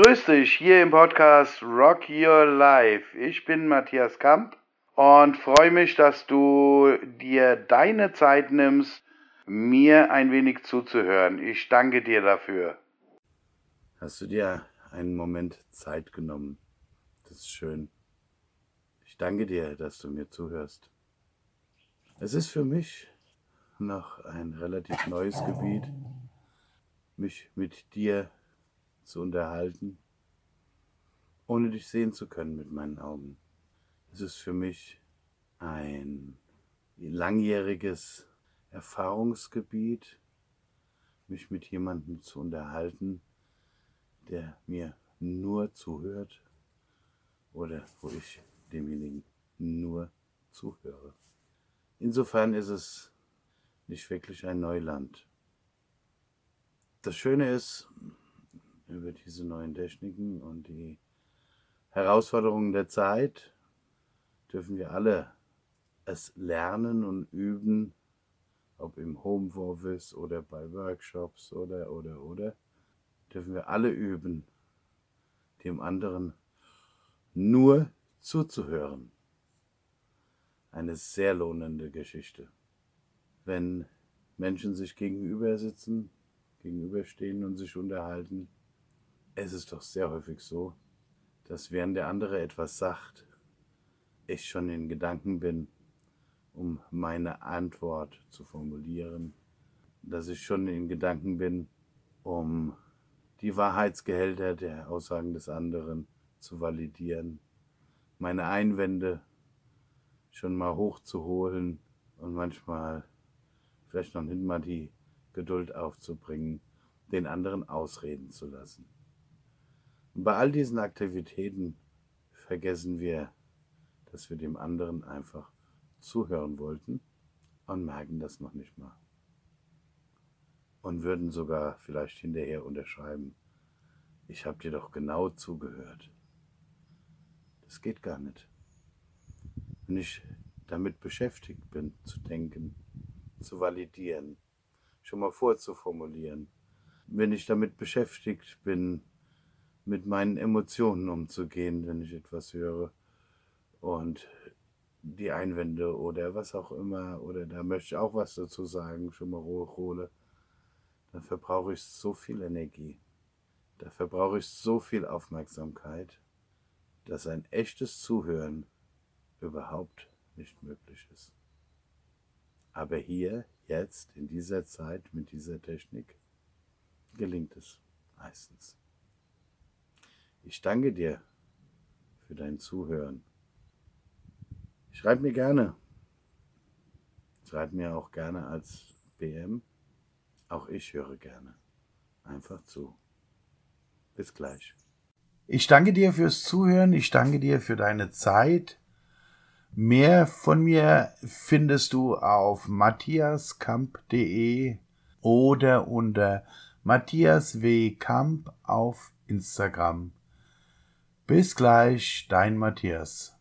Grüß dich hier im Podcast Rock Your Life. Ich bin Matthias Kamp und freue mich, dass du dir deine Zeit nimmst, mir ein wenig zuzuhören. Ich danke dir dafür. Hast du dir einen Moment Zeit genommen? Das ist schön. Ich danke dir, dass du mir zuhörst. Es ist für mich noch ein relativ neues Gebiet, mich mit dir zu unterhalten, ohne dich sehen zu können mit meinen Augen. Es ist für mich ein langjähriges Erfahrungsgebiet, mich mit jemandem zu unterhalten, der mir nur zuhört oder wo ich demjenigen nur zuhöre. Insofern ist es nicht wirklich ein Neuland. Das Schöne ist, über diese neuen Techniken und die Herausforderungen der Zeit dürfen wir alle es lernen und üben, ob im Homeoffice oder bei Workshops oder, oder, oder, dürfen wir alle üben, dem anderen nur zuzuhören. Eine sehr lohnende Geschichte. Wenn Menschen sich gegenüber sitzen, gegenüberstehen und sich unterhalten, es ist doch sehr häufig so, dass während der andere etwas sagt, ich schon in Gedanken bin, um meine Antwort zu formulieren, dass ich schon in Gedanken bin, um die Wahrheitsgehälter der Aussagen des anderen zu validieren, meine Einwände schon mal hochzuholen und manchmal vielleicht noch nicht mal die Geduld aufzubringen, den anderen ausreden zu lassen. Und bei all diesen Aktivitäten vergessen wir, dass wir dem anderen einfach zuhören wollten und merken das noch nicht mal. Und würden sogar vielleicht hinterher unterschreiben, ich habe dir doch genau zugehört. Das geht gar nicht. Wenn ich damit beschäftigt bin, zu denken, zu validieren, schon mal vorzuformulieren, wenn ich damit beschäftigt bin, mit meinen Emotionen umzugehen, wenn ich etwas höre und die Einwände oder was auch immer oder da möchte ich auch was dazu sagen, schon mal hochhole, dann verbrauche ich so viel Energie, da verbrauche ich so viel Aufmerksamkeit, dass ein echtes Zuhören überhaupt nicht möglich ist. Aber hier, jetzt, in dieser Zeit, mit dieser Technik, gelingt es meistens. Ich danke dir für dein Zuhören. Schreib mir gerne. Schreib mir auch gerne als BM. Auch ich höre gerne. Einfach zu. Bis gleich. Ich danke dir fürs Zuhören. Ich danke dir für deine Zeit. Mehr von mir findest du auf matthiaskamp.de oder unter Matthias W. Kamp auf Instagram. Bis gleich, dein Matthias.